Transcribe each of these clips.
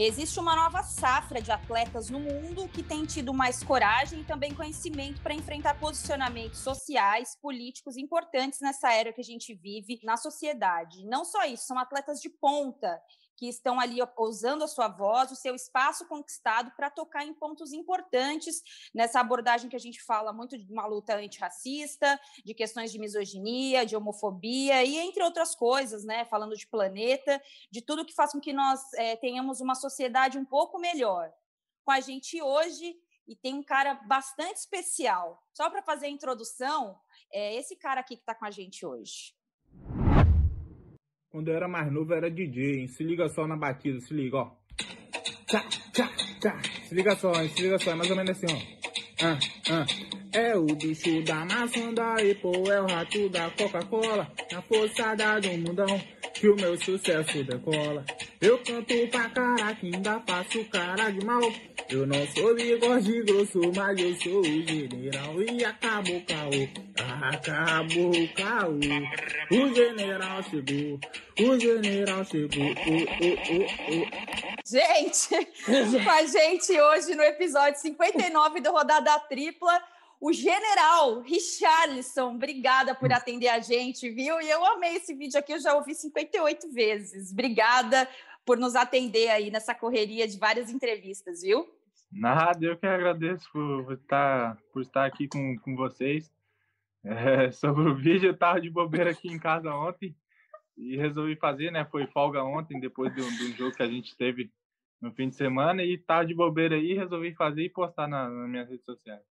Existe uma nova safra de atletas no mundo que tem tido mais coragem e também conhecimento para enfrentar posicionamentos sociais, políticos importantes nessa era que a gente vive na sociedade. Não só isso, são atletas de ponta que estão ali usando a sua voz, o seu espaço conquistado para tocar em pontos importantes nessa abordagem que a gente fala muito de uma luta antirracista, de questões de misoginia, de homofobia e entre outras coisas, né? Falando de planeta, de tudo que faz com que nós é, tenhamos uma sociedade um pouco melhor. Com a gente hoje e tem um cara bastante especial. Só para fazer a introdução, é esse cara aqui que está com a gente hoje. Quando eu era mais novo, era DJ, hein? Se liga só na batida, se liga, ó. Tchá, tchá, tchá. Se liga só, hein? Se liga só, é mais ou menos assim, ó. Ah, ah. É o bicho da maçã da Apple, é o rato da Coca-Cola. Na forçada do mundão, que o meu sucesso decola. Eu canto pra caraca, ainda faço cara de mal. Eu não sou bigode grosso, mas eu sou o general. E acabou o caô, acabou o caô. O general chegou, o general chegou. Oh, oh, oh. Gente, com a gente hoje no episódio 59 do Rodada Tripla o general Richarlison. Obrigada por atender a gente, viu? E eu amei esse vídeo aqui, eu já ouvi 58 vezes. Obrigada por nos atender aí nessa correria de várias entrevistas, viu? Nada, eu que agradeço por estar, por estar aqui com, com vocês. É, sobre o vídeo, eu estava de bobeira aqui em casa ontem e resolvi fazer, né? Foi folga ontem, depois do, do jogo que a gente teve no fim de semana, e estava de bobeira aí, resolvi fazer e postar na, nas minhas redes sociais.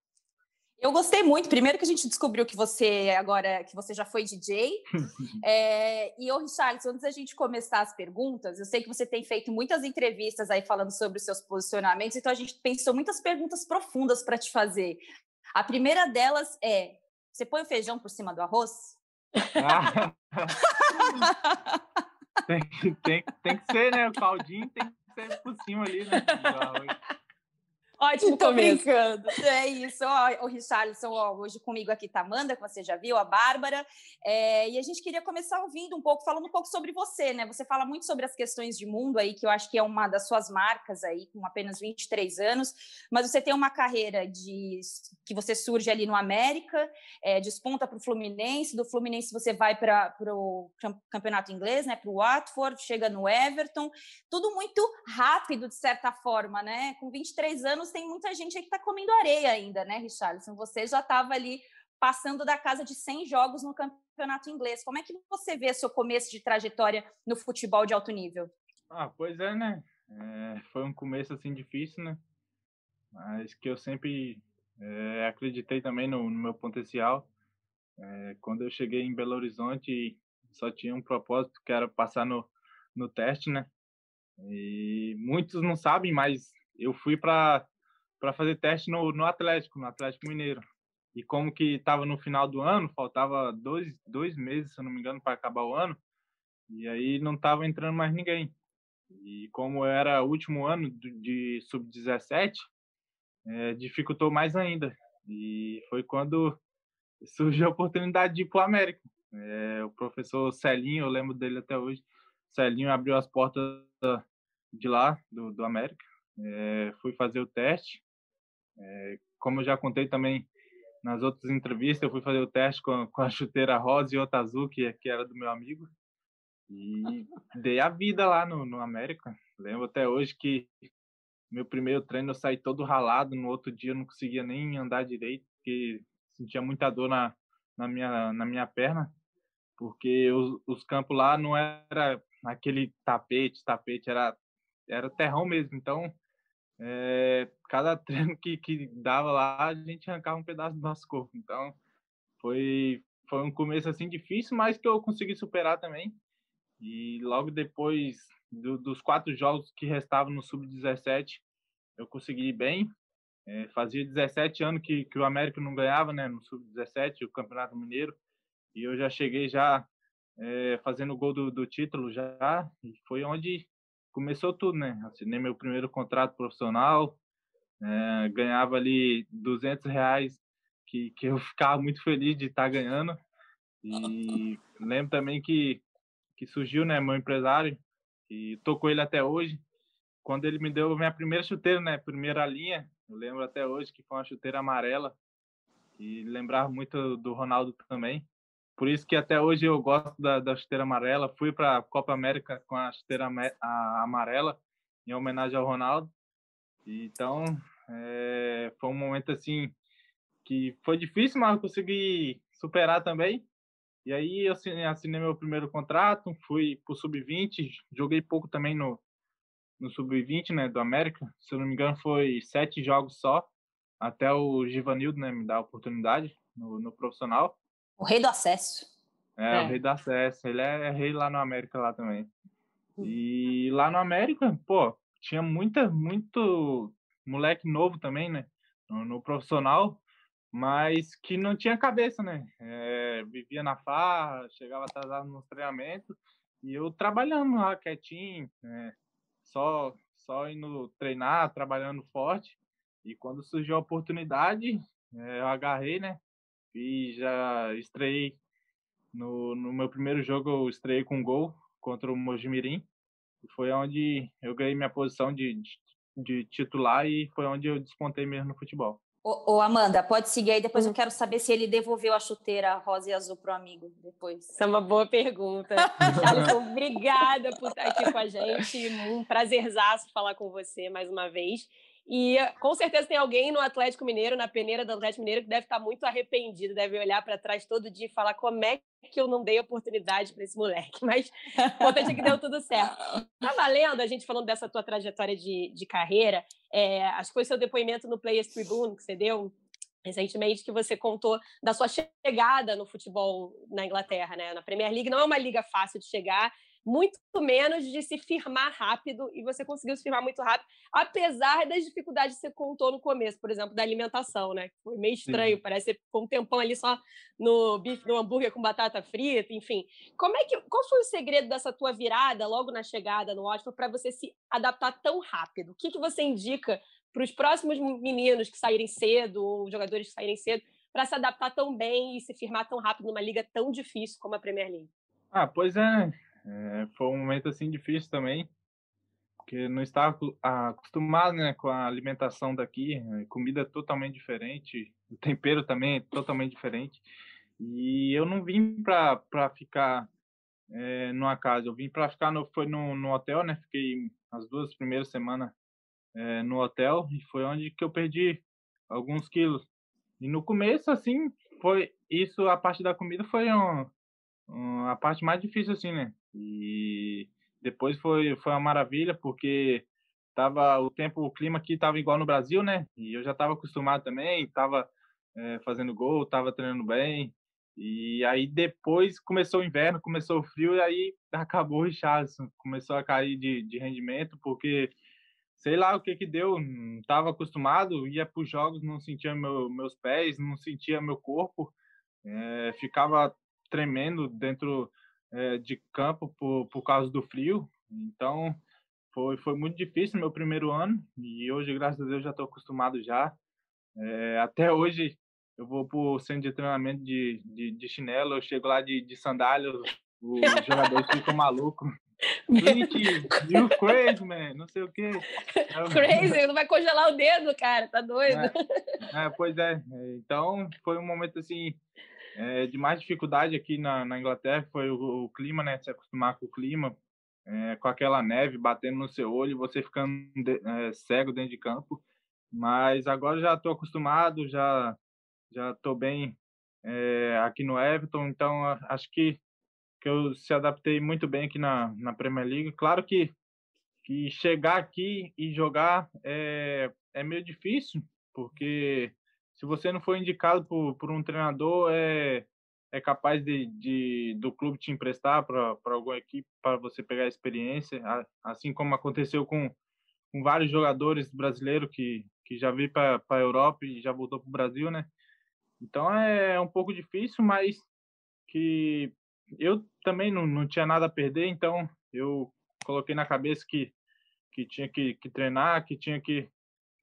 Eu gostei muito. Primeiro que a gente descobriu que você agora que você já foi DJ. é, e o Richard, antes da gente começar as perguntas, eu sei que você tem feito muitas entrevistas aí falando sobre os seus posicionamentos, então a gente pensou muitas perguntas profundas para te fazer. A primeira delas é: você põe o feijão por cima do arroz? Ah. tem, tem, tem que ser, né? O caldinho tem que ser por cima ali, né? Ótimo, tô brincando. É isso. Ó, o Richarlison, ó, hoje comigo aqui tá Amanda, que você já viu, a Bárbara. É, e a gente queria começar ouvindo um pouco, falando um pouco sobre você, né? Você fala muito sobre as questões de mundo aí, que eu acho que é uma das suas marcas aí, com apenas 23 anos. Mas você tem uma carreira de que você surge ali no América, é, desponta para o Fluminense, do Fluminense você vai para o campeonato inglês, né? Para o Watford, chega no Everton. Tudo muito rápido, de certa forma, né? Com 23 anos tem muita gente aí que está comendo areia ainda, né, Richarlison? Você já estava ali passando da casa de 100 jogos no campeonato inglês. Como é que você vê seu começo de trajetória no futebol de alto nível? Ah, pois é, né? É, foi um começo assim difícil, né? Mas que eu sempre é, acreditei também no, no meu potencial. É, quando eu cheguei em Belo Horizonte, só tinha um propósito que era passar no, no teste, né? E muitos não sabem, mas eu fui para para fazer teste no, no Atlético, no Atlético Mineiro. E como que estava no final do ano, faltava dois, dois meses, se eu não me engano, para acabar o ano, e aí não estava entrando mais ninguém. E como era o último ano de sub-17, é, dificultou mais ainda. E foi quando surgiu a oportunidade de ir para o América. É, o professor Celinho, eu lembro dele até hoje, Celinho abriu as portas de lá, do, do América. É, fui fazer o teste é, como eu já contei também nas outras entrevistas, eu fui fazer o teste com, com a chuteira rosa e outra azul, que, que era do meu amigo. E dei a vida lá no, no América. Lembro até hoje que meu primeiro treino eu saí todo ralado, no outro dia eu não conseguia nem andar direito, porque sentia muita dor na, na, minha, na minha perna, porque os, os campos lá não era aquele tapete, tapete, era, era terrão mesmo. Então, é, cada treino que, que dava lá, a gente arrancava um pedaço do nosso corpo. Então, foi, foi um começo assim difícil, mas que eu consegui superar também. E logo depois do, dos quatro jogos que restavam no Sub-17, eu consegui bem. É, fazia 17 anos que, que o América não ganhava né, no Sub-17, o Campeonato Mineiro. E eu já cheguei já é, fazendo o gol do, do título já. E foi onde começou tudo, né? Assinei meu primeiro contrato profissional, é, ganhava ali 200 reais, que, que eu ficava muito feliz de estar ganhando. E lembro também que, que surgiu, né, meu empresário, e tô com ele até hoje. quando ele me deu minha primeira chuteira, né? Primeira linha, eu lembro até hoje que foi uma chuteira amarela e lembrava muito do Ronaldo também. Por isso que até hoje eu gosto da, da chuteira amarela. Fui para a Copa América com a chuteira amarela em homenagem ao Ronaldo. Então, é, foi um momento assim que foi difícil, mas eu consegui superar também. E aí eu assinei meu primeiro contrato, fui para o sub-20, joguei pouco também no, no sub-20, né, do América. Se eu não me engano, foi sete jogos só, até o Givanildo, né, me dar a oportunidade no, no profissional. O rei do acesso. É, é, o rei do acesso. Ele é rei lá no América lá também. E lá no América, pô, tinha muita, muito moleque novo também, né, no, no profissional mas que não tinha cabeça, né? É, vivia na farra, chegava atrasado no treinamento e eu trabalhando lá quietinho, né? só só indo treinar, trabalhando forte. E quando surgiu a oportunidade, é, eu agarrei, né? E já estreiei no, no meu primeiro jogo, eu estreiei com um gol contra o Mojimirim. Foi onde eu ganhei minha posição de, de, de titular e foi onde eu despontei mesmo no futebol. Ô, ô, Amanda, pode seguir aí, depois eu hum. quero saber se ele devolveu a chuteira rosa e azul pro amigo depois. Isso é uma boa pergunta. Alisson, obrigada por estar aqui com a gente. Um prazerzaço falar com você mais uma vez. E com certeza tem alguém no Atlético Mineiro, na peneira do Atlético Mineiro, que deve estar muito arrependido, deve olhar para trás todo dia e falar como é que eu não dei oportunidade para esse moleque. Mas o importante é que deu tudo certo. Tá valendo a gente falando dessa tua trajetória de, de carreira. É, acho que foi seu depoimento no Players Tribune que você deu recentemente que você contou da sua chegada no futebol na Inglaterra, né? Na Premier League não é uma liga fácil de chegar muito menos de se firmar rápido, e você conseguiu se firmar muito rápido, apesar das dificuldades que você contou no começo, por exemplo, da alimentação, né? Foi meio estranho, Sim. parece que ficou um tempão ali só no bife, no hambúrguer com batata frita, enfim. Como é que, qual foi o segredo dessa tua virada logo na chegada no Oxford para você se adaptar tão rápido? O que, que você indica para os próximos meninos que saírem cedo, ou jogadores que saírem cedo, para se adaptar tão bem e se firmar tão rápido numa liga tão difícil como a Premier League? Ah, pois é. É, foi um momento assim difícil também, porque não estava acostumado né, com a alimentação daqui, né, comida totalmente diferente, o tempero também é totalmente diferente. E eu não vim para ficar é, numa casa, eu vim para ficar no, foi no, no hotel, né? Fiquei as duas primeiras semanas é, no hotel e foi onde que eu perdi alguns quilos. E no começo, assim, foi isso, a parte da comida foi um, um, a parte mais difícil, assim, né? E depois foi, foi uma maravilha, porque tava o tempo, o clima aqui estava igual no Brasil, né? E eu já estava acostumado também, estava é, eh, fazendo gol, estava treinando bem. E aí depois começou o inverno, começou o frio e aí acabou o Richardson, começou a cair de, de rendimento, porque sei lá o que que deu, não estava acostumado, ia para os jogos, não sentia meu, meus pés, não sentia meu corpo, é, ficava tremendo dentro é, de campo por, por causa do frio. Então, foi, foi muito difícil meu primeiro ano e hoje, graças a Deus, já estou acostumado já. É, até hoje, eu vou para o centro de treinamento de, de, de, chinelo, eu chego lá de, de sandália, os jogadores ficam malucos. Gente, you crazy, man, não sei o quê. Crazy, não vai congelar o dedo, cara, tá doido. É, é, pois é, então foi um momento assim é, de mais dificuldade aqui na, na Inglaterra foi o, o, clima, né? Se acostumar com o clima, é, com aquela neve batendo no seu olho, você ficando de, é, cego dentro de campo. Mas agora já estou acostumado, já já estou bem é, aqui no Everton, então acho que que eu se adaptei muito bem aqui na, na Premier League. Claro que que chegar aqui e jogar é, é meio difícil, porque se você não for indicado por, por um treinador, é, é capaz de, de do clube te emprestar para alguma equipe para você pegar experiência, assim como aconteceu com, com vários jogadores brasileiros que, que já veio para a Europa e já voltou para o Brasil, né? Então é um pouco difícil, mas que eu também não, não tinha nada a perder, então eu coloquei na cabeça que, que tinha que, que treinar, que tinha que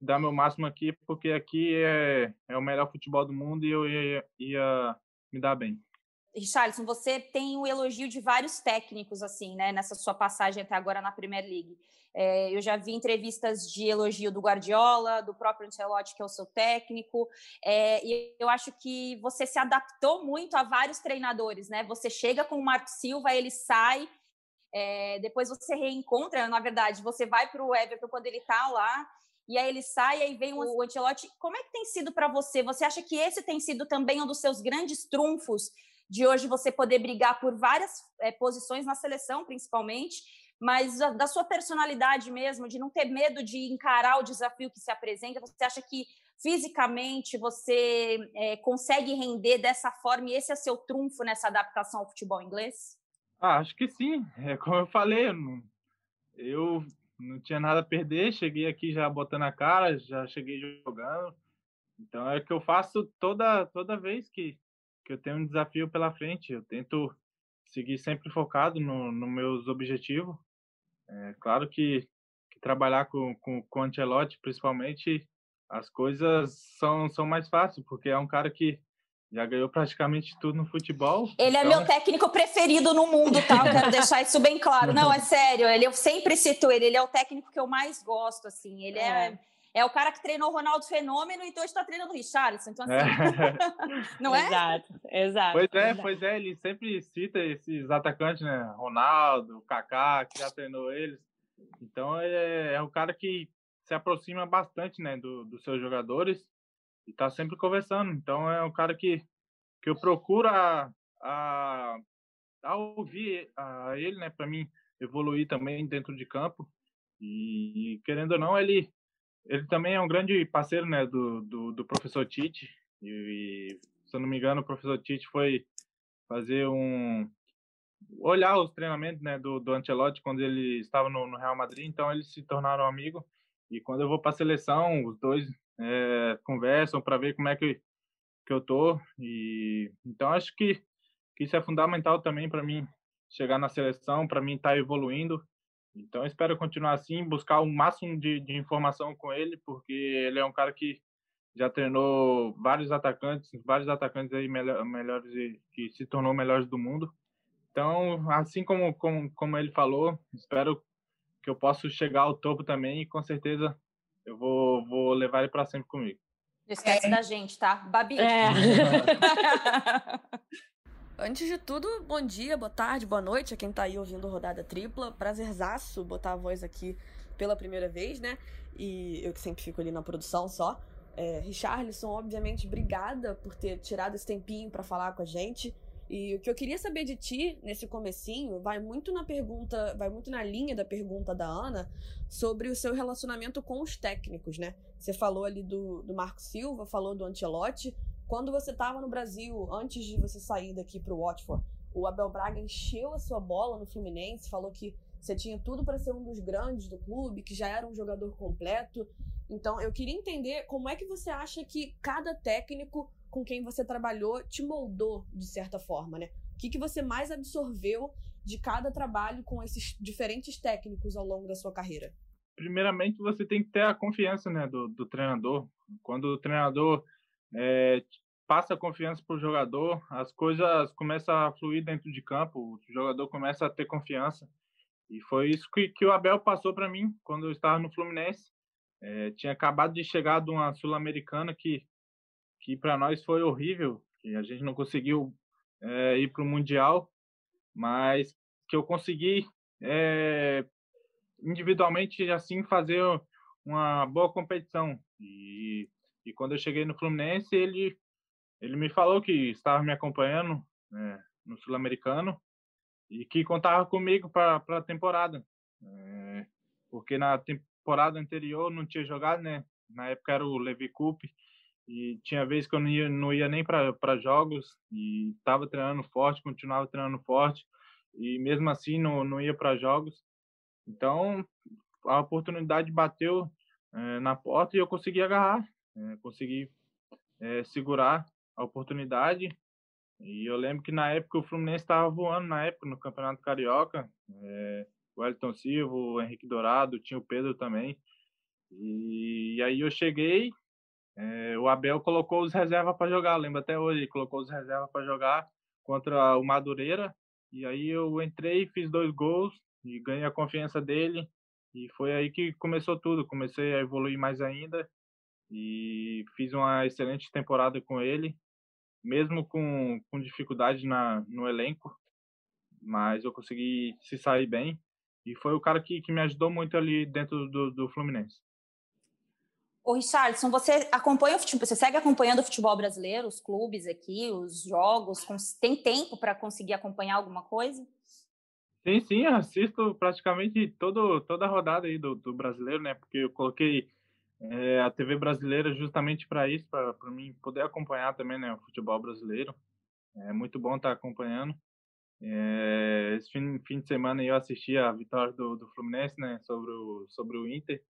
dar meu máximo aqui, porque aqui é, é o melhor futebol do mundo e eu ia, ia me dar bem. Richarlison, você tem o elogio de vários técnicos, assim, né, nessa sua passagem até agora na Premier League. É, eu já vi entrevistas de elogio do Guardiola, do próprio Ancelotti, que é o seu técnico, é, e eu acho que você se adaptou muito a vários treinadores, né? Você chega com o Marco Silva, ele sai, é, depois você reencontra, na verdade, você vai para o Everton quando ele está lá, e aí ele sai, e aí vem o Ancelotti. Como é que tem sido para você? Você acha que esse tem sido também um dos seus grandes trunfos de hoje você poder brigar por várias é, posições na seleção, principalmente, mas da sua personalidade mesmo, de não ter medo de encarar o desafio que se apresenta? Você acha que fisicamente você é, consegue render dessa forma e esse é seu trunfo nessa adaptação ao futebol inglês? Ah, acho que sim. É como eu falei, eu não, eu não tinha nada a perder, cheguei aqui já botando a cara, já cheguei jogando. Então é o que eu faço toda toda vez que que eu tenho um desafio pela frente. Eu tento seguir sempre focado nos no meus objetivos. É claro que, que trabalhar com, com, com o Ancelotti, principalmente, as coisas são, são mais fáceis, porque é um cara que já ganhou praticamente tudo no futebol. Ele então... é meu técnico preferido no mundo, tá? Eu quero deixar isso bem claro. Não, é sério, ele, eu sempre cito ele, ele é o técnico que eu mais gosto, assim. Ele é, é é o cara que treinou o Ronaldo Fenômeno e então está treinando o Richarlison. Então, assim, é. não é? Exato, exato. Pois é, pois é, ele sempre cita esses atacantes, né? Ronaldo, Kaká, que já treinou eles. Então, é, é um cara que se aproxima bastante, né, do, dos seus jogadores e está sempre conversando. Então, é um cara que, que eu procuro a, a, a ouvir a ele, né, para mim evoluir também dentro de campo. E, querendo ou não, ele ele também é um grande parceiro né, do, do, do professor Tite. E, se eu não me engano, o professor Tite foi fazer um. olhar os treinamentos né, do, do Ancelotti quando ele estava no, no Real Madrid, então eles se tornaram amigos. E quando eu vou para a seleção, os dois é, conversam para ver como é que, que eu tô. E então acho que, que isso é fundamental também para mim chegar na seleção, para mim estar tá evoluindo então, espero continuar assim, buscar o máximo de, de, informação com ele, porque ele é um cara que já treinou vários atacantes, vários atacantes aí melhor, melhores que se tornou melhores do mundo. Então, assim como, como, como ele falou, espero que eu possa chegar ao topo também e com certeza eu vou, vou levar ele para sempre comigo. Não esquece é. da gente, tá? Babi. É. Antes de tudo, bom dia, boa tarde, boa noite a quem tá aí ouvindo Rodada Tripla. Prazerzaço botar a voz aqui pela primeira vez, né? E eu que sempre fico ali na produção só. É, Richarlison, obviamente, obrigada por ter tirado esse tempinho para falar com a gente. E o que eu queria saber de ti nesse comecinho vai muito na pergunta, vai muito na linha da pergunta da Ana sobre o seu relacionamento com os técnicos, né? Você falou ali do, do Marco Silva, falou do Ancelotti, quando você estava no Brasil, antes de você sair daqui para o Watford, o Abel Braga encheu a sua bola no Fluminense, falou que você tinha tudo para ser um dos grandes do clube, que já era um jogador completo. Então, eu queria entender como é que você acha que cada técnico com quem você trabalhou te moldou de certa forma, né? O que, que você mais absorveu de cada trabalho com esses diferentes técnicos ao longo da sua carreira? Primeiramente, você tem que ter a confiança né, do, do treinador. Quando o treinador é, passa confiança para o jogador, as coisas começam a fluir dentro de campo, o jogador começa a ter confiança. E foi isso que, que o Abel passou para mim quando eu estava no Fluminense. É, tinha acabado de chegar de uma Sul-Americana que, que para nós foi horrível, que a gente não conseguiu é, ir para o Mundial, mas que eu consegui é, individualmente assim fazer uma boa competição. E e quando eu cheguei no Fluminense, ele, ele me falou que estava me acompanhando né, no Sul-Americano e que contava comigo para a temporada. É, porque na temporada anterior não tinha jogado, né? Na época era o Levi Coupe e tinha vezes que eu não ia, não ia nem para jogos e estava treinando forte, continuava treinando forte e mesmo assim não, não ia para jogos. Então a oportunidade bateu é, na porta e eu consegui agarrar é, consegui é, segurar a oportunidade. E eu lembro que na época o Fluminense estava voando, na época, no Campeonato Carioca. O Elton Silva, o Henrique Dourado, tinha o Pedro também. E, e aí eu cheguei, é, o Abel colocou os reservas para jogar, lembro até hoje, colocou os reservas para jogar contra o Madureira. E aí eu entrei, fiz dois gols e ganhei a confiança dele. E foi aí que começou tudo. Comecei a evoluir mais ainda e fiz uma excelente temporada com ele, mesmo com, com dificuldade na, no elenco, mas eu consegui se sair bem. E foi o cara que, que me ajudou muito ali dentro do, do Fluminense. Ô, Richardson, você acompanha o futebol, você segue acompanhando o futebol brasileiro, os clubes aqui, os jogos, tem tempo para conseguir acompanhar alguma coisa? Sim, sim, assisto praticamente todo, toda a rodada aí do, do brasileiro, né? Porque eu coloquei é, a TV brasileira justamente para isso, para mim poder acompanhar também né, o futebol brasileiro. É muito bom estar tá acompanhando. É, esse fim, fim de semana eu assisti a vitória do, do Fluminense, né, sobre o, sobre o Inter.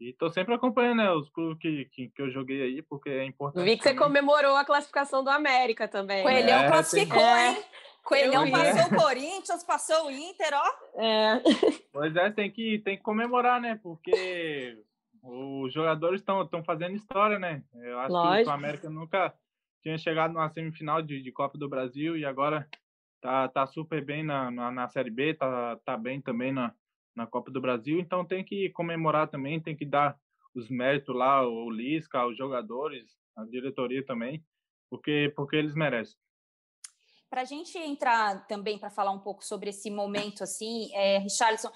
E tô sempre acompanhando né, os clubes que, que, que, eu joguei aí, porque é importante. Vi que você comemorou a classificação do América também. Coelhão é, classificou, tem... hein? Coelhão passou o Corinthians, passou o Inter, ó. É. Pois é, tem que, tem que comemorar, né? Porque os jogadores estão fazendo história, né? Eu acho Lógico. que o América nunca tinha chegado numa semifinal de, de Copa do Brasil e agora tá, tá super bem na, na, na Série B, tá, tá bem também na, na Copa do Brasil, então tem que comemorar também, tem que dar os méritos lá, o Lisca, os jogadores, a diretoria também, porque, porque eles merecem. Para a gente entrar também para falar um pouco sobre esse momento, assim, é, Richarlison,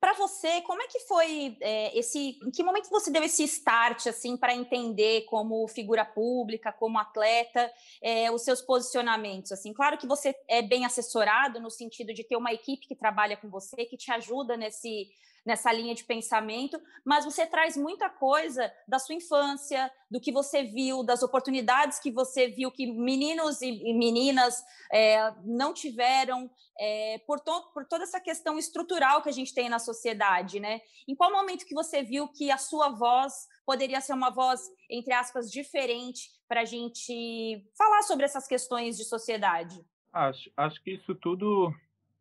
para você, como é que foi é, esse? Em que momento você deu esse start assim para entender como figura pública, como atleta, é, os seus posicionamentos? Assim, claro que você é bem assessorado no sentido de ter uma equipe que trabalha com você, que te ajuda nesse nessa linha de pensamento, mas você traz muita coisa da sua infância, do que você viu, das oportunidades que você viu que meninos e meninas é, não tiveram, é, por, to por toda essa questão estrutural que a gente tem na sociedade, né? Em qual momento que você viu que a sua voz poderia ser uma voz, entre aspas, diferente para a gente falar sobre essas questões de sociedade? Acho, acho que isso tudo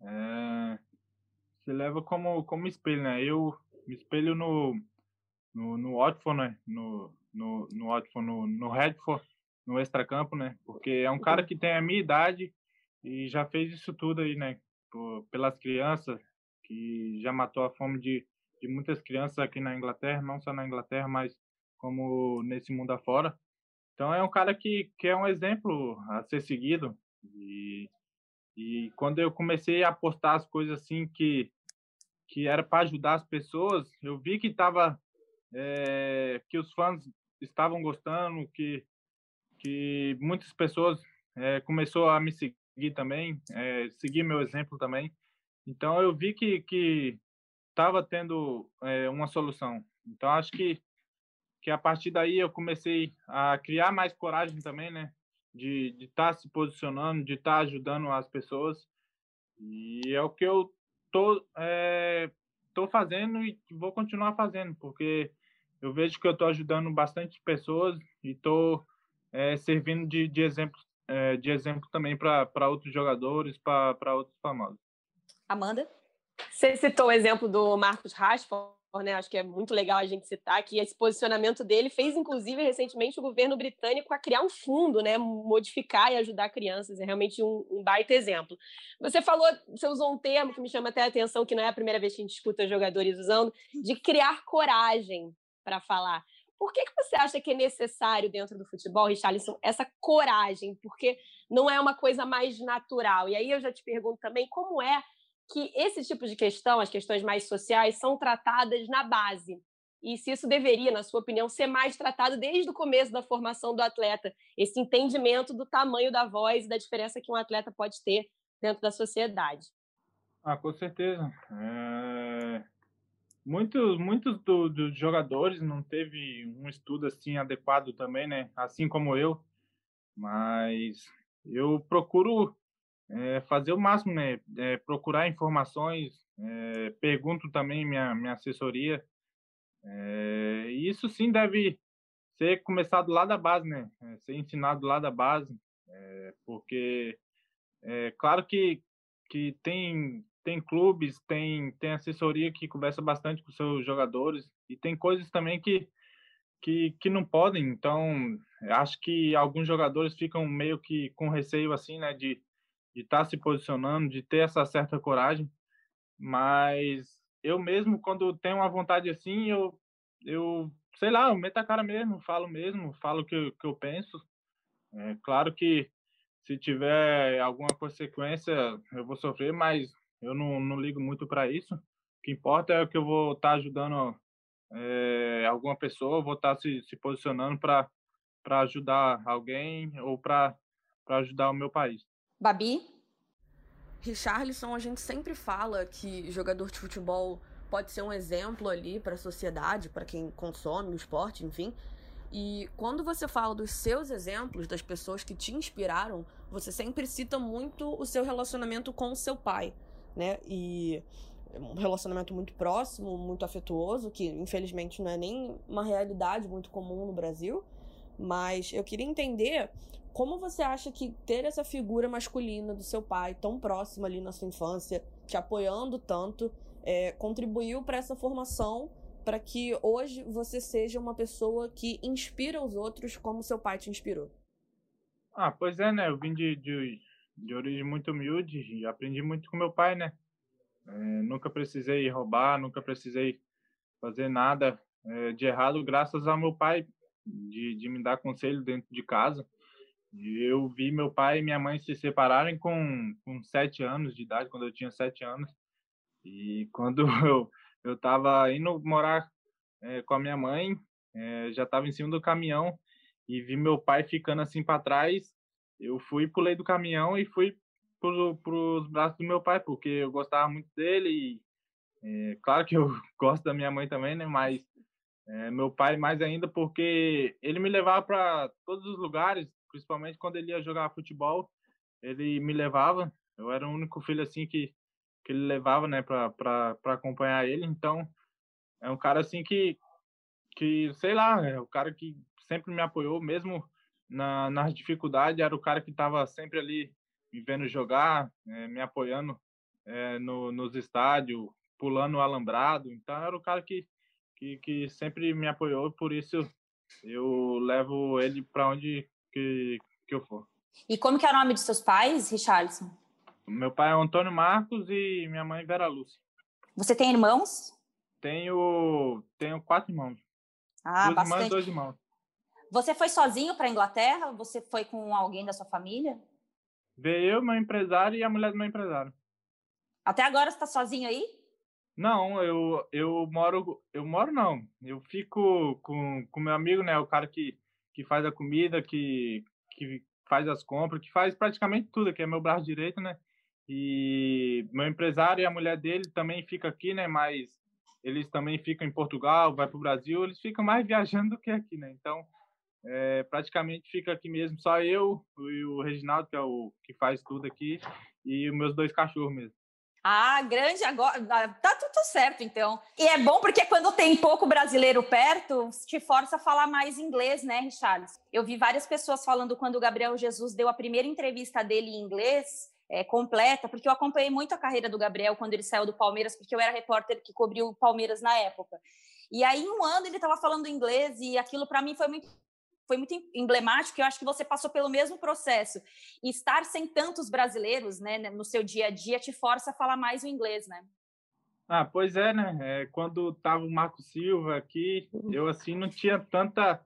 é, se leva como, como espelho, né? Eu me espelho no, no, no Watford, né? No, no, no Watford, no, no Redford, no extracampo, né? Porque é um cara que tem a minha idade e já fez isso tudo aí, né? Por, pelas crianças, que já matou a fome de, de muitas crianças aqui na Inglaterra, não só na Inglaterra, mas como nesse mundo afora. Então é um cara que, que é um exemplo a ser seguido. E, e quando eu comecei a postar as coisas assim que que era para ajudar as pessoas, eu vi que tava é, que os fãs estavam gostando, que que muitas pessoas é, começou a me seguir também, é, seguir meu exemplo também. Então eu vi que que estava tendo é, uma solução. Então acho que que a partir daí eu comecei a criar mais coragem também, né? De estar tá se posicionando, de estar tá ajudando as pessoas. E é o que eu tô, é, tô fazendo e vou continuar fazendo, porque eu vejo que eu estou ajudando bastante pessoas e estou é, servindo de, de, exemplo, é, de exemplo também para outros jogadores, para outros famosos. Amanda? Você citou o exemplo do Marcos Rashford, né? Acho que é muito legal a gente citar que esse posicionamento dele fez, inclusive, recentemente o governo britânico a criar um fundo, né? Modificar e ajudar crianças. É realmente um, um baita exemplo. Você falou, você usou um termo que me chama até a atenção, que não é a primeira vez que a gente escuta jogadores usando, de criar coragem para falar. Por que, que você acha que é necessário dentro do futebol, Richarlison, essa coragem? Porque não é uma coisa mais natural. E aí eu já te pergunto também como é que esse tipo de questão, as questões mais sociais, são tratadas na base. E se isso deveria, na sua opinião, ser mais tratado desde o começo da formação do atleta, esse entendimento do tamanho da voz e da diferença que um atleta pode ter dentro da sociedade. Ah, com certeza. É... Muitos, muitos do, dos jogadores não teve um estudo assim adequado também, né? Assim como eu, mas eu procuro é, fazer o máximo, né? É, procurar informações, é, pergunto também minha, minha assessoria. É, isso sim deve ser começado lá da base, né? É, ser ensinado lá da base, é, porque é claro que, que tem, tem clubes, tem, tem assessoria que conversa bastante com seus jogadores e tem coisas também que, que, que não podem. Então, acho que alguns jogadores ficam meio que com receio assim, né? De, de estar tá se posicionando, de ter essa certa coragem, mas eu mesmo, quando tenho uma vontade assim, eu, eu sei lá, eu meto a cara mesmo, falo mesmo, falo o que, que eu penso. É claro que se tiver alguma consequência, eu vou sofrer, mas eu não, não ligo muito para isso. O que importa é que eu vou estar tá ajudando é, alguma pessoa, vou estar tá se, se posicionando para ajudar alguém ou para ajudar o meu país. Babi? Richarlison, a gente sempre fala que jogador de futebol pode ser um exemplo ali para a sociedade, para quem consome o esporte, enfim. E quando você fala dos seus exemplos, das pessoas que te inspiraram, você sempre cita muito o seu relacionamento com o seu pai, né? E um relacionamento muito próximo, muito afetuoso, que infelizmente não é nem uma realidade muito comum no Brasil. Mas eu queria entender como você acha que ter essa figura masculina do seu pai tão próxima ali na sua infância, te apoiando tanto, é, contribuiu para essa formação para que hoje você seja uma pessoa que inspira os outros como seu pai te inspirou? Ah, pois é, né? Eu vim de, de, de origem muito humilde e aprendi muito com meu pai, né? É, nunca precisei roubar, nunca precisei fazer nada é, de errado, graças ao meu pai, de, de me dar conselho dentro de casa. Eu vi meu pai e minha mãe se separarem com, com sete anos de idade, quando eu tinha sete anos. E quando eu eu estava indo morar é, com a minha mãe, é, já estava em cima do caminhão e vi meu pai ficando assim para trás. Eu fui, pulei do caminhão e fui para os braços do meu pai, porque eu gostava muito dele. E, é, claro que eu gosto da minha mãe também, né? Mas meu pai mais ainda, porque ele me levava para todos os lugares, principalmente quando ele ia jogar futebol, ele me levava. Eu era o único filho assim que que ele levava, né, para acompanhar ele. Então, é um cara assim que, que sei lá, é o cara que sempre me apoiou, mesmo na, nas dificuldades, era o cara que estava sempre ali me vendo jogar, é, me apoiando é, no, nos estádios, pulando o alambrado. Então, era o cara que, que, que sempre me apoiou, por isso eu levo ele para onde que, que eu for. E como que é o nome de seus pais, Richardson? Meu pai é Antônio Marcos e minha mãe Vera Lúcia. Você tem irmãos? Tenho, tenho quatro irmãos. Ah, duas bastante. irmãs dois irmãos. Você foi sozinho para a Inglaterra? Você foi com alguém da sua família? Veio eu, meu empresário e a mulher do meu empresário. Até agora você está sozinho aí? Não, eu, eu moro, eu moro não. Eu fico com com meu amigo, né, o cara que, que faz a comida, que, que faz as compras, que faz praticamente tudo, que é meu braço direito, né? E meu empresário e a mulher dele também ficam aqui, né? Mas eles também ficam em Portugal, vai para o Brasil, eles ficam mais viajando do que aqui, né? Então, é, praticamente fica aqui mesmo, só eu e o Reginaldo, que é o que faz tudo aqui, e os meus dois cachorros mesmo. Ah, grande agora. Ah, tá tudo certo, então. E é bom porque quando tem pouco brasileiro perto, te força a falar mais inglês, né, Richards? Eu vi várias pessoas falando quando o Gabriel Jesus deu a primeira entrevista dele em inglês, é, completa, porque eu acompanhei muito a carreira do Gabriel quando ele saiu do Palmeiras, porque eu era repórter que cobriu o Palmeiras na época. E aí, um ano, ele estava falando inglês e aquilo para mim foi muito foi muito emblemático, eu acho que você passou pelo mesmo processo. E estar sem tantos brasileiros né, no seu dia a dia te força a falar mais o inglês, né? Ah, pois é, né? É, quando tava o Marco Silva aqui, eu assim não tinha tanta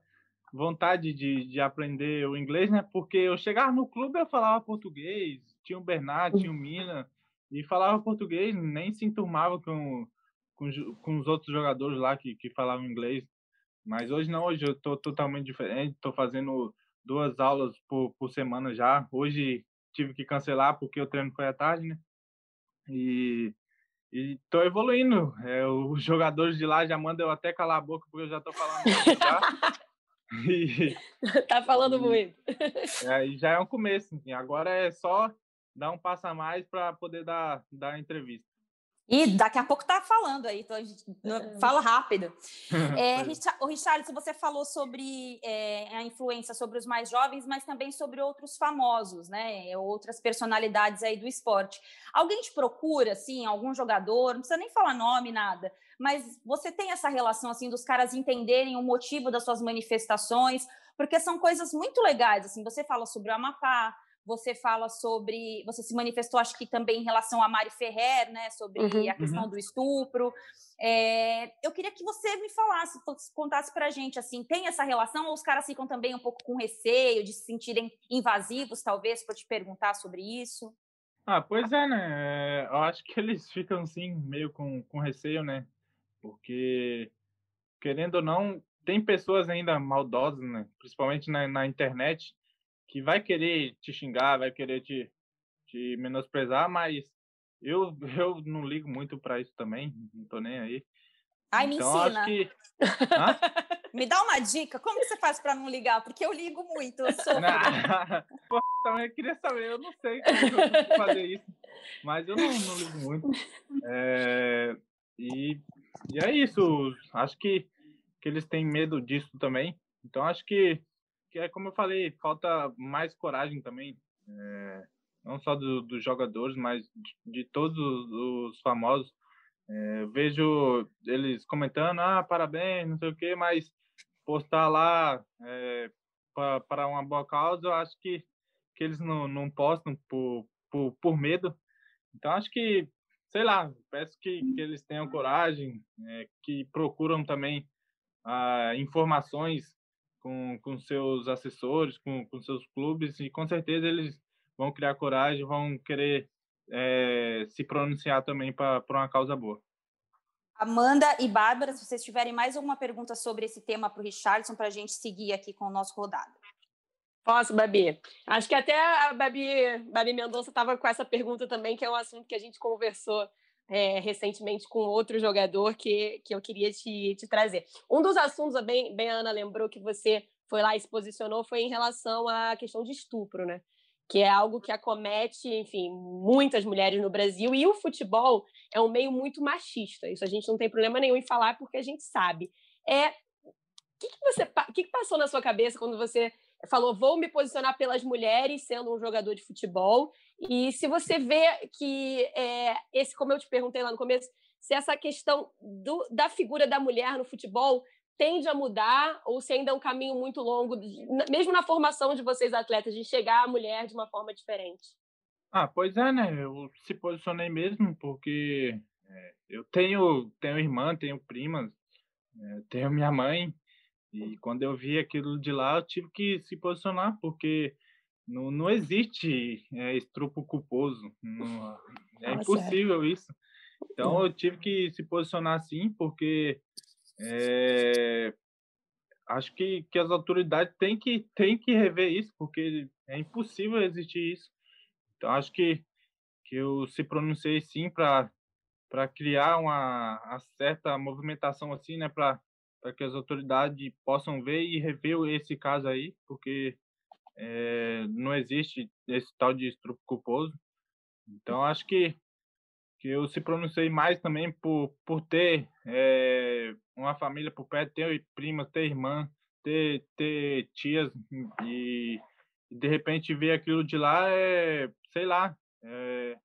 vontade de, de aprender o inglês, né? Porque eu chegava no clube eu falava português, tinha o Bernardo, tinha o Mina, e falava português, nem se enturmava com, com, com os outros jogadores lá que, que falavam inglês. Mas hoje não, hoje eu estou totalmente diferente, estou fazendo duas aulas por, por semana já. Hoje tive que cancelar porque o treino foi à tarde, né? E estou evoluindo. É, os jogadores de lá já mandam eu até calar a boca porque eu já estou falando já. E, tá falando e, muito. É, já é um começo. Assim. Agora é só dar um passo a mais para poder dar, dar entrevista. E daqui a pouco tá falando aí, então a gente é. fala rápido. É, o Richard, você falou sobre é, a influência sobre os mais jovens, mas também sobre outros famosos, né? Outras personalidades aí do esporte. Alguém te procura, assim, algum jogador, não precisa nem falar nome, nada, mas você tem essa relação, assim, dos caras entenderem o motivo das suas manifestações, porque são coisas muito legais, assim, você fala sobre o Amapá, você fala sobre. Você se manifestou, acho que também em relação a Mari Ferrer, né? Sobre uhum, a questão uhum. do estupro. É, eu queria que você me falasse, contasse pra gente assim, tem essa relação ou os caras ficam também um pouco com receio de se sentirem invasivos, talvez, por te perguntar sobre isso? Ah, pois é, né? Eu acho que eles ficam assim, meio com, com receio, né? Porque, querendo ou não, tem pessoas ainda maldosas, né? Principalmente na, na internet, que vai querer te xingar, vai querer te, te menosprezar, mas eu, eu não ligo muito para isso também, não tô nem aí. Ai, me então, ensina. Que... me dá uma dica, como que você faz para não ligar? Porque eu ligo muito, eu sou... Pô, também queria saber, eu não sei como fazer isso, mas eu não, não ligo muito. É... E, e é isso, acho que, que eles têm medo disso também, então acho que que é como eu falei, falta mais coragem também, é, não só do, dos jogadores, mas de, de todos os, famosos. É, vejo eles comentando, ah, parabéns, não sei o quê, mas postar lá é, para uma boa causa, eu acho que, que eles não, não postam por, por, por medo. Então, acho que, sei lá, peço que, que eles tenham coragem, é, que procuram também ah, informações com, com seus assessores, com, com seus clubes, e com certeza eles vão criar coragem, vão querer é, se pronunciar também para uma causa boa. Amanda e Bárbara, se vocês tiverem mais alguma pergunta sobre esse tema para o Richardson, para a gente seguir aqui com o nosso rodado. Posso, Babi? Acho que até a Babi, Babi Mendonça estava com essa pergunta também, que é um assunto que a gente conversou é, recentemente com outro jogador que, que eu queria te, te trazer. Um dos assuntos, bem, bem a Ana lembrou que você foi lá e se posicionou, foi em relação à questão de estupro, né? Que é algo que acomete, enfim, muitas mulheres no Brasil. E o futebol é um meio muito machista. Isso a gente não tem problema nenhum em falar, porque a gente sabe. É. O que, que, que, que passou na sua cabeça quando você falou, vou me posicionar pelas mulheres sendo um jogador de futebol. E se você vê que é, esse, como eu te perguntei lá no começo, se essa questão do, da figura da mulher no futebol tende a mudar ou se ainda é um caminho muito longo, mesmo na formação de vocês atletas, de chegar à mulher de uma forma diferente. Ah, pois é, né? Eu se posicionei mesmo porque é, eu tenho tenho irmã, tenho primas, é, tenho minha mãe e quando eu vi aquilo de lá, eu tive que se posicionar, porque não, não existe é, estrupo culposo. Não, é impossível isso. Então, eu tive que se posicionar assim, porque é, acho que, que as autoridades têm que, têm que rever isso, porque é impossível existir isso. Então, acho que, que eu se pronunciei sim para criar uma, uma certa movimentação assim, né, para para que as autoridades possam ver e rever esse caso aí, porque é, não existe esse tal de estupro culposo. Então, acho que, que eu se pronunciei mais também por, por ter é, uma família por perto, ter primas, ter irmã, ter, ter tias e, de repente ver aquilo de lá é, sei lá, é,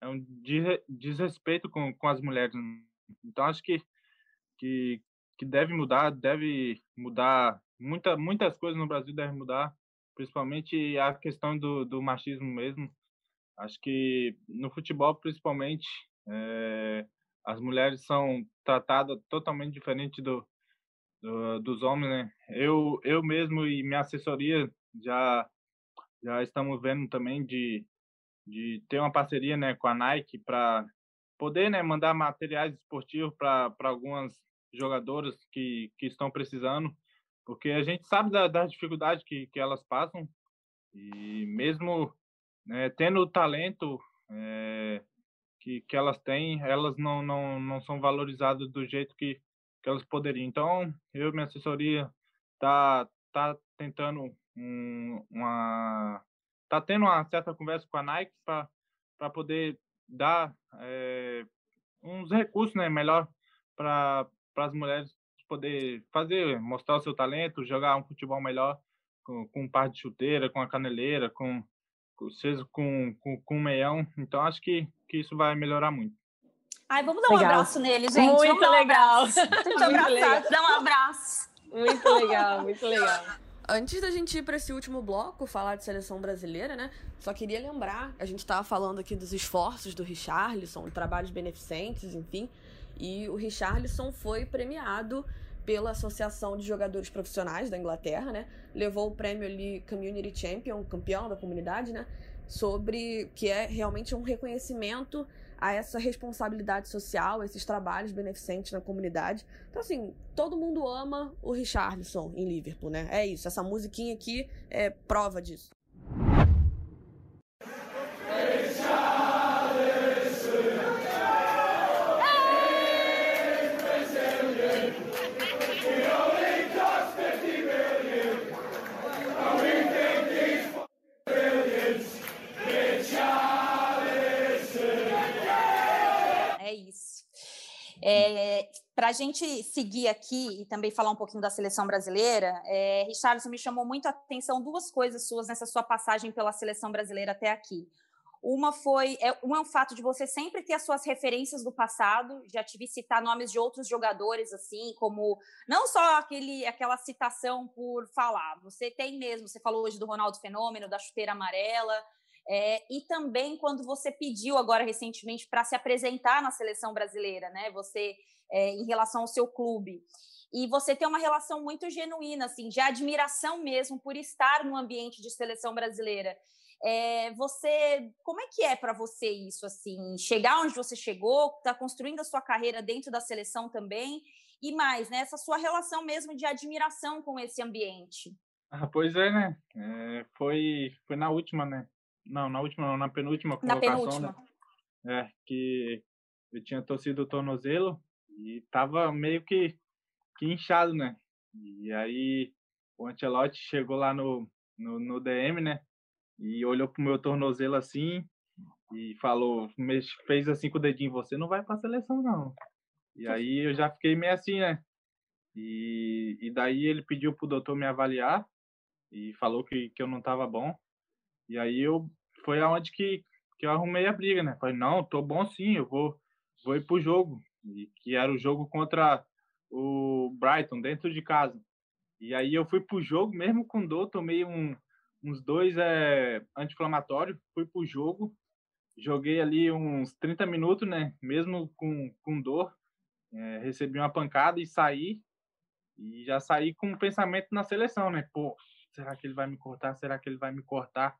é um desrespeito com, com as mulheres. Então, acho que, que, que deve mudar, deve mudar, muita, muitas coisas no Brasil devem mudar, principalmente a questão do, do machismo mesmo. Acho que no futebol, principalmente, é, as mulheres são tratadas totalmente diferente do, do, dos homens, né? Eu, eu mesmo e minha assessoria já já estamos vendo também de, de ter uma parceria né, com a Nike para poder né, mandar materiais esportivos para algumas jogadoras que, que estão precisando, porque a gente sabe da, da dificuldade que, que elas passam e mesmo né, tendo o talento é, que, que elas têm, elas não, não, não são valorizadas do jeito que, que elas poderiam. Então, eu e minha assessoria tá, tá tentando um, uma tá tendo uma certa conversa com a Nike para poder dar é, uns recursos né, melhor para para as mulheres poder fazer, mostrar o seu talento, jogar um futebol melhor com, com um par de chuteira, com a caneleira, com seja com, com, com meião. Então, acho que, que isso vai melhorar muito. Ai, vamos dar um legal. abraço nele, gente. Muito legal. Um Muito legal. Dá um abraço. Muito legal, muito legal. Antes da gente ir para esse último bloco, falar de seleção brasileira, né? Só queria lembrar, a gente estava falando aqui dos esforços do Richarlison, trabalhos beneficentes, enfim, e o Richarlison foi premiado pela Associação de Jogadores Profissionais da Inglaterra, né? Levou o prêmio ali Community Champion, campeão da comunidade, né? Sobre que é realmente um reconhecimento a essa responsabilidade social, esses trabalhos beneficentes na comunidade. Então, assim, todo mundo ama o Richarlison em Liverpool, né? É isso. Essa musiquinha aqui é prova disso. É, Para a gente seguir aqui e também falar um pouquinho da seleção brasileira, é, Richardson me chamou muito a atenção duas coisas suas nessa sua passagem pela seleção brasileira até aqui. Uma foi é, um é o fato de você sempre ter as suas referências do passado. Já te vi citar nomes de outros jogadores, assim, como não só aquele, aquela citação por falar. Você tem mesmo, você falou hoje do Ronaldo Fenômeno, da chuteira amarela. É, e também quando você pediu agora recentemente para se apresentar na seleção brasileira, né? Você é, em relação ao seu clube. E você tem uma relação muito genuína, assim, de admiração mesmo por estar no ambiente de seleção brasileira. É, você, como é que é para você isso, assim, chegar onde você chegou, está construindo a sua carreira dentro da seleção também, e mais, né, essa sua relação mesmo de admiração com esse ambiente? Ah, pois é, né? É, foi, foi na última, né? Não, na última não, na penúltima na penúltima. né? É, que eu tinha torcido o tornozelo e tava meio que, que inchado, né? E aí o Ancelotti chegou lá no, no, no DM, né? E olhou pro meu tornozelo assim e falou, fez assim com o dedinho, você não vai pra seleção, não. E aí eu já fiquei meio assim, né? E, e daí ele pediu pro doutor me avaliar e falou que, que eu não tava bom. E aí eu foi aonde que, que eu arrumei a briga, né? Falei, não, tô bom sim, eu vou, vou ir pro jogo. E, que era o jogo contra o Brighton, dentro de casa. E aí eu fui pro jogo, mesmo com dor, tomei um, uns dois é, anti-inflamatórios, fui pro jogo, joguei ali uns 30 minutos, né? Mesmo com, com dor, é, recebi uma pancada e saí. E já saí com um pensamento na seleção, né? Pô, será que ele vai me cortar? Será que ele vai me cortar?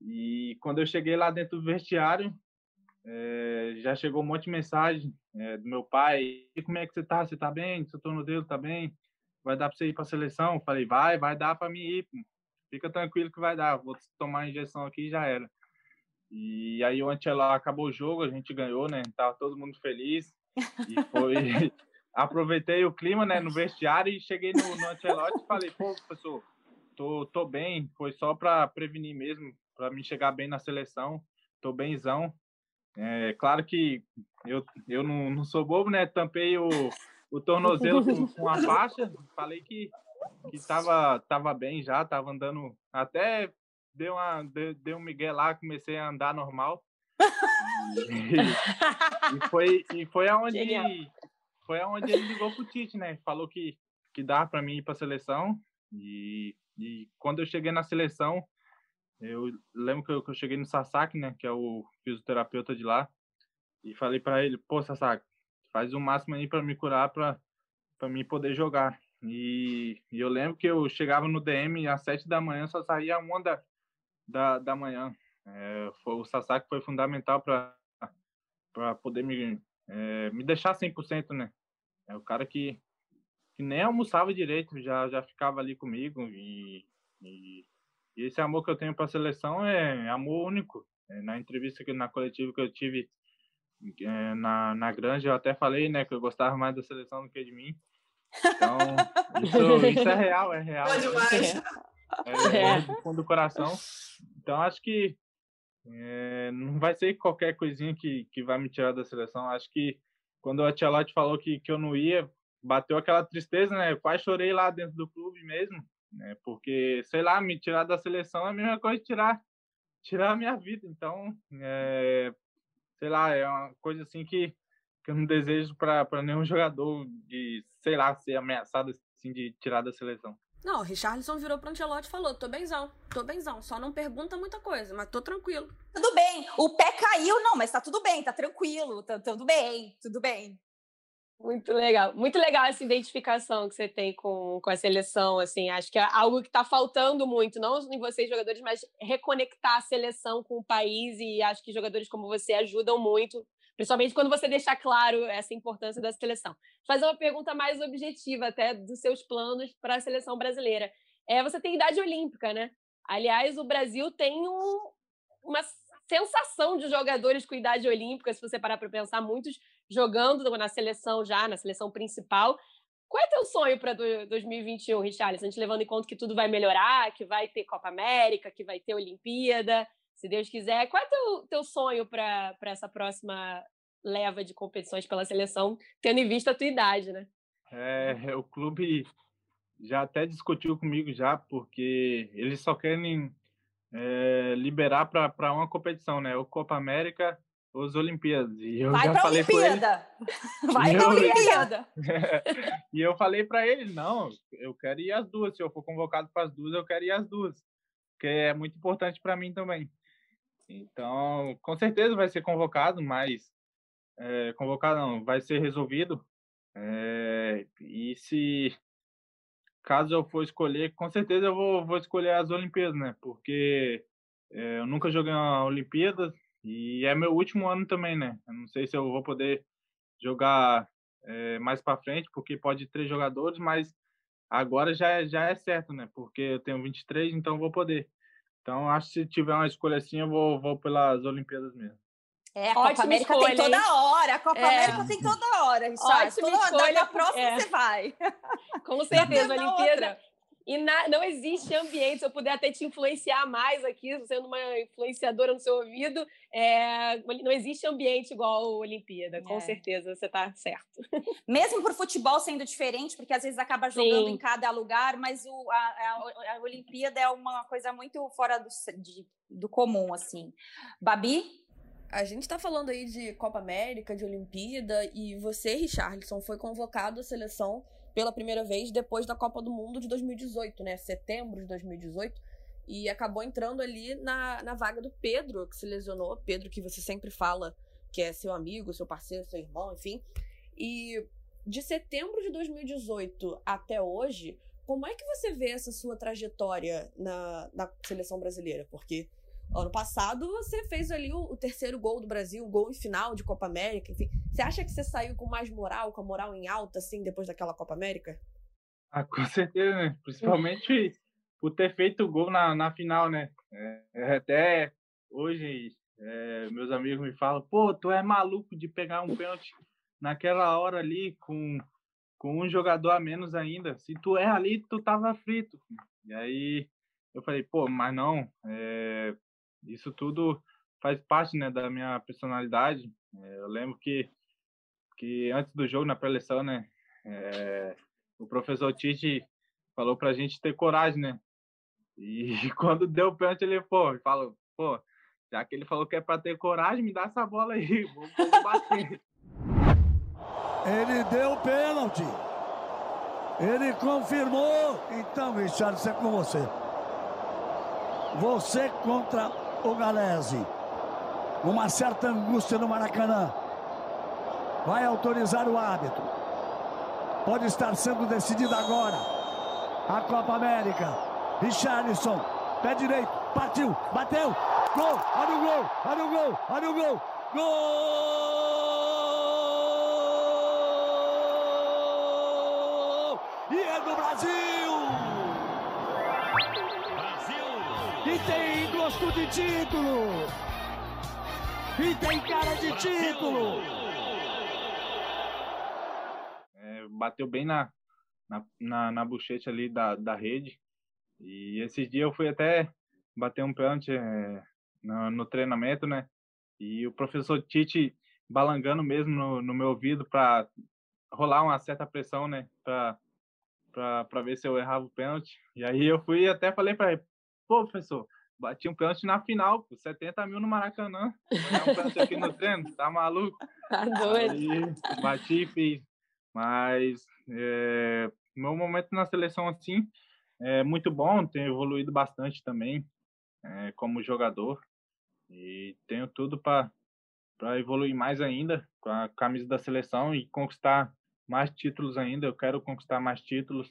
E quando eu cheguei lá dentro do vestiário, é, já chegou um monte de mensagem é, do meu pai. E como é que você tá? Você tá bem? Seu tornozelo tá bem? Vai dar para você ir para a seleção? falei, vai, vai dar para mim ir. Fica tranquilo que vai dar. Vou tomar a injeção aqui e já era. E aí o Ancelotti acabou o jogo, a gente ganhou, né? Tava todo mundo feliz. E foi aproveitei o clima, né, no vestiário e cheguei no, no Ancelotti e falei, pô, professor, tô, tô bem, foi só para prevenir mesmo, para me chegar bem na seleção. Tô bemzão. É claro que eu, eu não, não sou bobo, né? Tampei o, o tornozelo com, com a faixa. Falei que que tava, tava bem já, tava andando até deu uma deu, deu um migué lá, comecei a andar normal. e, e, foi e foi aonde Genial. foi aonde ele ligou pro Tite, né? Falou que que dá para mim ir para seleção e, e quando eu cheguei na seleção eu lembro que eu, que eu cheguei no Sasaki, né, que é o fisioterapeuta de lá, e falei para ele, pô, Sasaki, faz o máximo aí para me curar, para para mim poder jogar. E, e, eu lembro que eu chegava no DM às sete da manhã, só saía uma da, da, da manhã. É, foi, o Sasaki foi fundamental para poder me, é, me deixar 100%, né? É o cara que, que nem almoçava direito, já, já ficava ali comigo e, e e esse amor que eu tenho para a seleção é amor único. É, na entrevista que na coletiva que eu tive é, na, na Granja, eu até falei, né, que eu gostava mais da seleção do que de mim. Então, isso, isso é real, é real. Pode mais. É, é, é. do fundo do coração. Então, acho que é, não vai ser qualquer coisinha que, que vai me tirar da seleção. Acho que quando o Ancelotti falou que, que eu não ia, bateu aquela tristeza, né? Eu quase chorei lá dentro do clube mesmo né? Porque, sei lá, me tirar da seleção é a mesma coisa de tirar, tirar a minha vida. Então, é, sei lá, é uma coisa assim que, que eu não desejo para nenhum jogador de, sei lá, ser ameaçado assim de tirar da seleção. Não, o Richarlison virou pro Ancelotti e falou: tô benzão, tô benzão, só não pergunta muita coisa, mas tô tranquilo. Tudo bem, o pé caiu, não, mas tá tudo bem, tá tranquilo, tá tudo bem, tudo bem. Muito legal, muito legal essa identificação que você tem com, com a seleção, assim, acho que é algo que está faltando muito, não em vocês jogadores, mas reconectar a seleção com o país e acho que jogadores como você ajudam muito, principalmente quando você deixa claro essa importância da seleção. Fazer uma pergunta mais objetiva até dos seus planos para a seleção brasileira. É, você tem idade olímpica, né? Aliás, o Brasil tem um, uma sensação de jogadores com idade olímpica, se você parar para pensar, muitos jogando na seleção já, na seleção principal. Qual é teu sonho para 2021, Richarlison? A gente levando em conta que tudo vai melhorar, que vai ter Copa América, que vai ter Olimpíada, se Deus quiser. Qual é teu, teu sonho para essa próxima leva de competições pela seleção, tendo em vista a tua idade, né? É, o clube já até discutiu comigo já, porque eles só querem é, liberar para uma competição, né? O Copa América os Olimpíadas. E eu Vai já pra falei Olimpíada! Ele, Vai pra Olimpíada! e eu falei para ele, não, eu quero ir às duas. Se eu for convocado para as duas, eu quero ir às duas. Porque é muito importante para mim também. Então, com certeza vai ser convocado, mas é, convocado não, vai ser resolvido. É, e se caso eu for escolher, com certeza eu vou, vou escolher as Olimpíadas, né? Porque é, eu nunca joguei uma Olimpíada, e é meu último ano também, né? Eu não sei se eu vou poder jogar é, mais para frente, porque pode três jogadores, mas agora já é, já é certo, né? Porque eu tenho 23, então vou poder. Então, acho que se tiver uma escolha assim, eu vou, vou pelas Olimpíadas mesmo. É, a Copa Ótima América escolha, tem toda hein? hora. A Copa é. América tem toda hora, Richard. Ótima toda escolha. Hora, na próxima é. você vai. Com certeza, Olimpíada. E na, não existe ambiente, se eu puder até te influenciar mais aqui, sendo uma influenciadora no seu ouvido, é, não existe ambiente igual a Olimpíada, com é. certeza você está certo. Mesmo por futebol sendo diferente, porque às vezes acaba jogando Sim. em cada lugar, mas o, a, a, a, Olimpíada é uma coisa muito fora do, de, do comum, assim. Babi? A gente está falando aí de Copa América, de Olimpíada, e você, Richarlison, foi convocado à seleção pela primeira vez depois da Copa do Mundo de 2018, né? Setembro de 2018. E acabou entrando ali na, na vaga do Pedro, que se lesionou. Pedro, que você sempre fala que é seu amigo, seu parceiro, seu irmão, enfim. E de setembro de 2018 até hoje, como é que você vê essa sua trajetória na, na seleção brasileira? Porque Ano passado você fez ali o, o, terceiro gol do Brasil, o gol em final de Copa América, enfim. Você acha que você saiu com mais moral, com a moral em alta, assim, depois daquela Copa América? Ah, com certeza, né? Principalmente por ter feito o gol na, na final, né? É, é até hoje é, meus amigos me falam, pô, tu é maluco de pegar um pênalti naquela hora ali com, com um jogador a menos ainda. Se tu é ali, tu tava frito. E aí eu falei, pô, mas não, é, isso tudo faz parte né, da minha personalidade. É, eu lembro que, que antes do jogo, na pré-eleção, né, é, o professor Tite falou para a gente ter coragem, né? E quando deu o pênalti, ele pô, falou, pô, já que ele falou que é para ter coragem, me dá essa bola aí, vou, vou bater. Ele deu pênalti. Ele confirmou. Então, Richard, isso é com você. Você contra o Galese. Uma certa angústia no Maracanã. Vai autorizar o árbitro. Pode estar sendo decidida agora. A Copa América. Richarlison. Pé direito. Partiu. Bateu. Gol. Olha o gol. Olha o gol. Olha o gol. Gol! E é do Brasil! E tem gosto de título! E tem cara de título! É, bateu bem na, na, na, na bochecha ali da, da rede. E esses dias eu fui até bater um pênalti é, no, no, treinamento, né? E o professor Tite balangando mesmo no, no meu ouvido para rolar uma certa pressão, né? Para ver se eu errava o pênalti. E aí eu fui até falei para Pô, professor, bati um pênalti na final, pô, 70 mil no Maracanã. um pênalti aqui no treino, tá maluco? Tá doido. Aí, bati e fiz. Mas é, meu momento na seleção, assim, é muito bom, tenho evoluído bastante também é, como jogador e tenho tudo para evoluir mais ainda com a camisa da seleção e conquistar mais títulos ainda. Eu quero conquistar mais títulos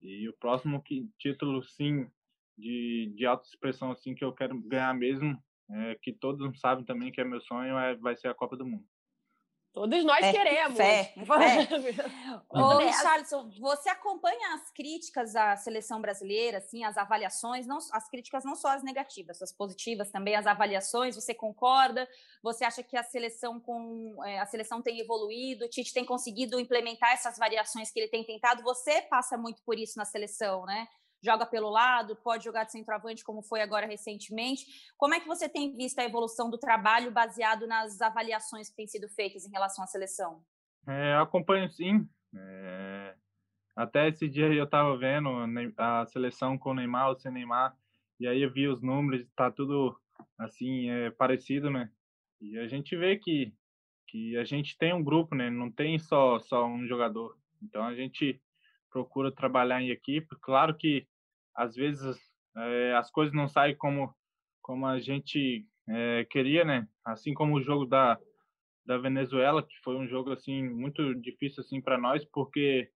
e o próximo que, título, sim, de, de alta expressão assim que eu quero ganhar mesmo, é, que todos sabem também que é meu sonho, é, vai ser a Copa do Mundo. Todos nós é, queremos. Fé, fé. Ô, Richardson, você acompanha as críticas à seleção brasileira, assim, as avaliações, não, as críticas não só as negativas, as positivas também, as avaliações, você concorda? Você acha que a seleção com é, a seleção tem evoluído, o Tite tem conseguido implementar essas variações que ele tem tentado? Você passa muito por isso na seleção, né? Joga pelo lado, pode jogar de centroavante, como foi agora recentemente. Como é que você tem visto a evolução do trabalho baseado nas avaliações que têm sido feitas em relação à seleção? É, acompanho sim. É... Até esse dia eu estava vendo a seleção com o Neymar sem Neymar, e aí eu vi os números, está tudo assim, é, parecido, né? E a gente vê que, que a gente tem um grupo, né? Não tem só, só um jogador. Então a gente procura trabalhar em equipe. Claro que às vezes é, as coisas não saem como como a gente é, queria, né? Assim como o jogo da da Venezuela, que foi um jogo assim muito difícil assim para nós, porque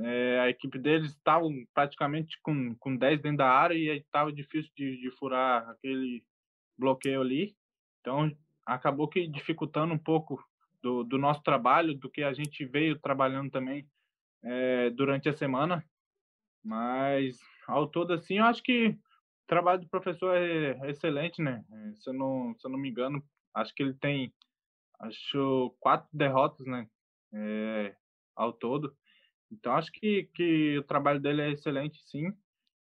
é, a equipe deles estava praticamente com com 10 dentro da área e estava difícil de, de furar aquele bloqueio ali. Então acabou que dificultando um pouco do, do nosso trabalho, do que a gente veio trabalhando também é, durante a semana. Mas, ao todo, assim, eu acho que o trabalho do professor é excelente, né? Eh, se eu não, se eu não me engano, acho que ele tem, acho, quatro derrotas, né? É, ao todo. Então, acho que, que o trabalho dele é excelente, sim.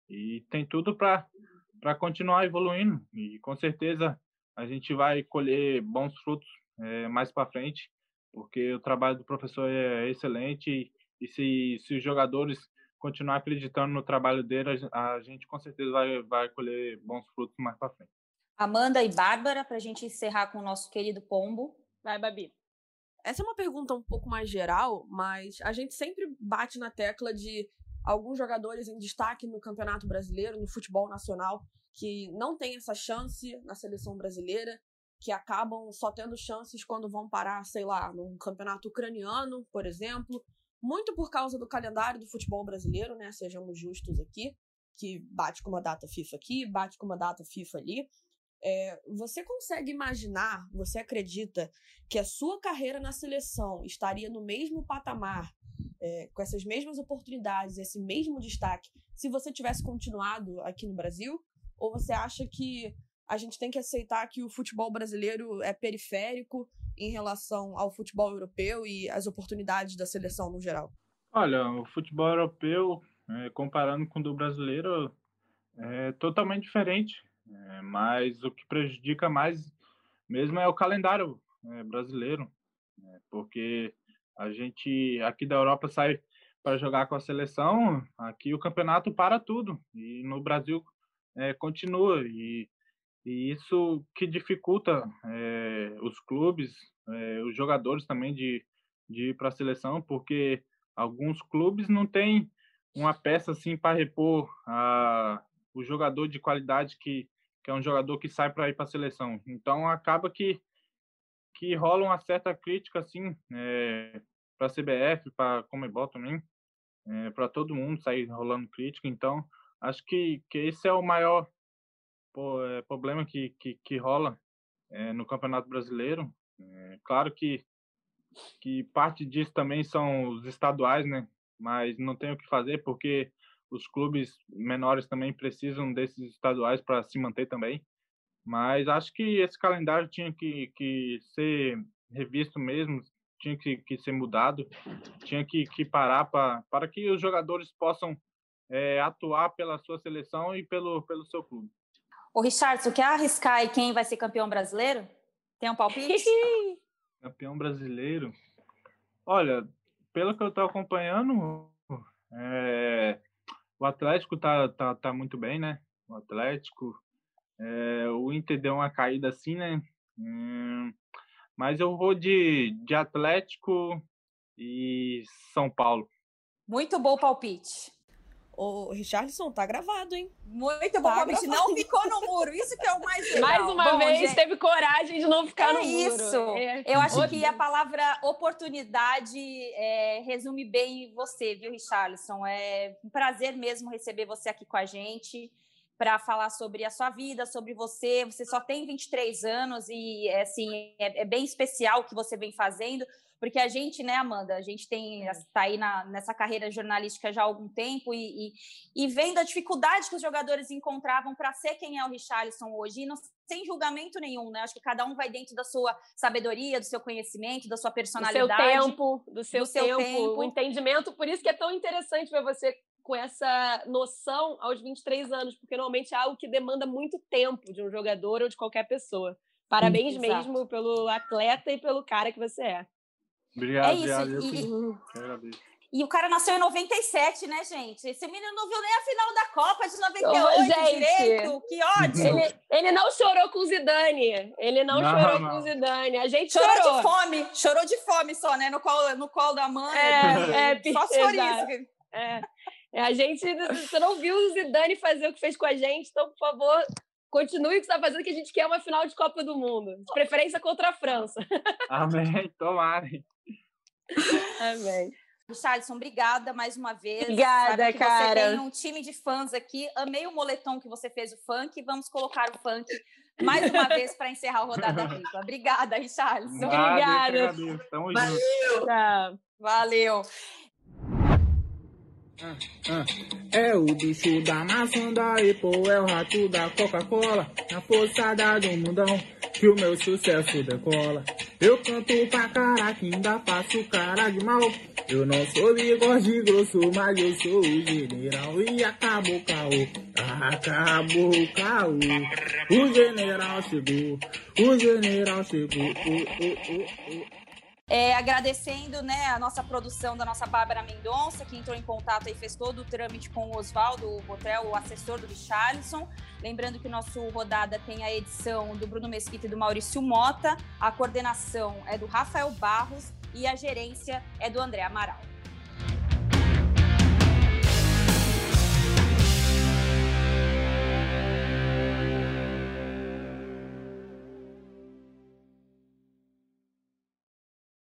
E tem tudo para continuar evoluindo. E, com certeza, a gente vai colher bons frutos é, mais para frente, porque o trabalho do professor é excelente e se, se os jogadores continuar acreditando no trabalho dele, a gente com certeza vai, vai colher bons frutos mais para frente. Amanda e Bárbara, para a gente encerrar com o nosso querido Pombo. Vai, Babi. Essa é uma pergunta um pouco mais geral, mas a gente sempre bate na tecla de alguns jogadores em destaque no Campeonato Brasileiro, no futebol nacional, que não tem essa chance na seleção brasileira, que acabam só tendo chances quando vão parar, sei lá, num campeonato ucraniano, por exemplo, muito por causa do calendário do futebol brasileiro, né? Sejamos justos aqui, que bate com uma data FIFA aqui, bate com uma data FIFA ali. É, você consegue imaginar, você acredita que a sua carreira na seleção estaria no mesmo patamar, é, com essas mesmas oportunidades, esse mesmo destaque, se você tivesse continuado aqui no Brasil? Ou você acha que a gente tem que aceitar que o futebol brasileiro é periférico em relação ao futebol europeu e as oportunidades da seleção no geral? Olha, o futebol europeu, é, comparando com o do brasileiro, é totalmente diferente. É, mas o que prejudica mais mesmo é o calendário é, brasileiro, né? porque a gente aqui da Europa sai para jogar com a seleção, aqui o campeonato para tudo e no Brasil é, continua e e isso que dificulta é, os clubes, é, os jogadores também de, de ir para a seleção, porque alguns clubes não têm uma peça assim para repor a, o jogador de qualidade que, que é um jogador que sai para ir para a seleção. Então acaba que que rola uma certa crítica assim é, para a CBF, para a Comebol também, é, para todo mundo sair rolando crítica. Então acho que, que esse é o maior problema que, que, que rola é, no Campeonato Brasileiro. É, claro que, que parte disso também são os estaduais, né? Mas não tem o que fazer porque os clubes menores também precisam desses estaduais para se manter também. Mas acho que esse calendário tinha que, que ser revisto mesmo, tinha que, que ser mudado, tinha que, que parar pra, para que os jogadores possam é, atuar pela sua seleção e pelo, pelo seu clube. O Richardson, quer arriscar aí quem vai ser campeão brasileiro? Tem um palpite? campeão brasileiro? Olha, pelo que eu estou acompanhando, é, o Atlético tá, tá, tá muito bem, né? O Atlético. É, o Inter deu uma caída assim, né? Hum, mas eu vou de, de Atlético e São Paulo. Muito bom palpite. O Richardson tá gravado, hein? Muito bom, tá não ficou no muro. Isso que é o mais legal. Mais uma bom, vez gente... teve coragem de não ficar é no isso. muro. É isso. Eu acho que a palavra oportunidade é, resume bem você, viu, Richardson? É um prazer mesmo receber você aqui com a gente para falar sobre a sua vida, sobre você. Você só tem 23 anos e assim é, é bem especial o que você vem fazendo porque a gente, né, Amanda, a gente tem está aí na, nessa carreira jornalística já há algum tempo e, e, e vendo a dificuldade que os jogadores encontravam para ser quem é o Richarlison hoje, e não, sem julgamento nenhum, né? Acho que cada um vai dentro da sua sabedoria, do seu conhecimento, da sua personalidade, do seu tempo, do seu, do seu tempo, tempo, o entendimento. Por isso que é tão interessante ver você com essa noção aos 23 anos, porque normalmente é algo que demanda muito tempo de um jogador ou de qualquer pessoa. Parabéns mesmo pelo atleta e pelo cara que você é. Obrigado, é isso. Obrigado, e, e o cara nasceu em 97, né, gente? Esse menino não viu nem a final da Copa de 98 gente, direito. Que ódio! Ele, ele, não chorou com o Zidane. Ele não, não chorou não. com o Zidane. A gente chorou. Chorou de fome. Chorou de fome só, né? No colo, no colo da mãe. É, é, só por isso. É. é. A gente... Você não viu o Zidane fazer o que fez com a gente, então, por favor, continue o que você está fazendo, que a gente quer uma final de Copa do Mundo. De preferência contra a França. Amém. Tomara. Amém. Richardson, obrigada mais uma vez. Obrigada, cara. Você tem um time de fãs aqui. Amei o moletom que você fez o funk. Vamos colocar o funk mais uma vez para encerrar o Rodada Rica. Obrigada, Richardson. Obrigada. Tamo Valeu. junto. Valeu. Ah, ah. É o bicho da maçã da Apple, é o rato da Coca-Cola, na forçada do mundão, que o meu sucesso decola. Eu canto pra caraca, ainda faço cara de mal. Eu não sou bigode grosso, mas eu sou o general e acabou o caô. Acabou o caô. O general chegou, o general chegou. Oh, oh, oh, é, agradecendo né, a nossa produção da nossa Bárbara Mendonça, que entrou em contato e fez todo o trâmite com o Oswaldo Botrel, o assessor do Richarlison. Lembrando que o nosso Rodada tem a edição do Bruno Mesquita e do Maurício Mota, a coordenação é do Rafael Barros e a gerência é do André Amaral.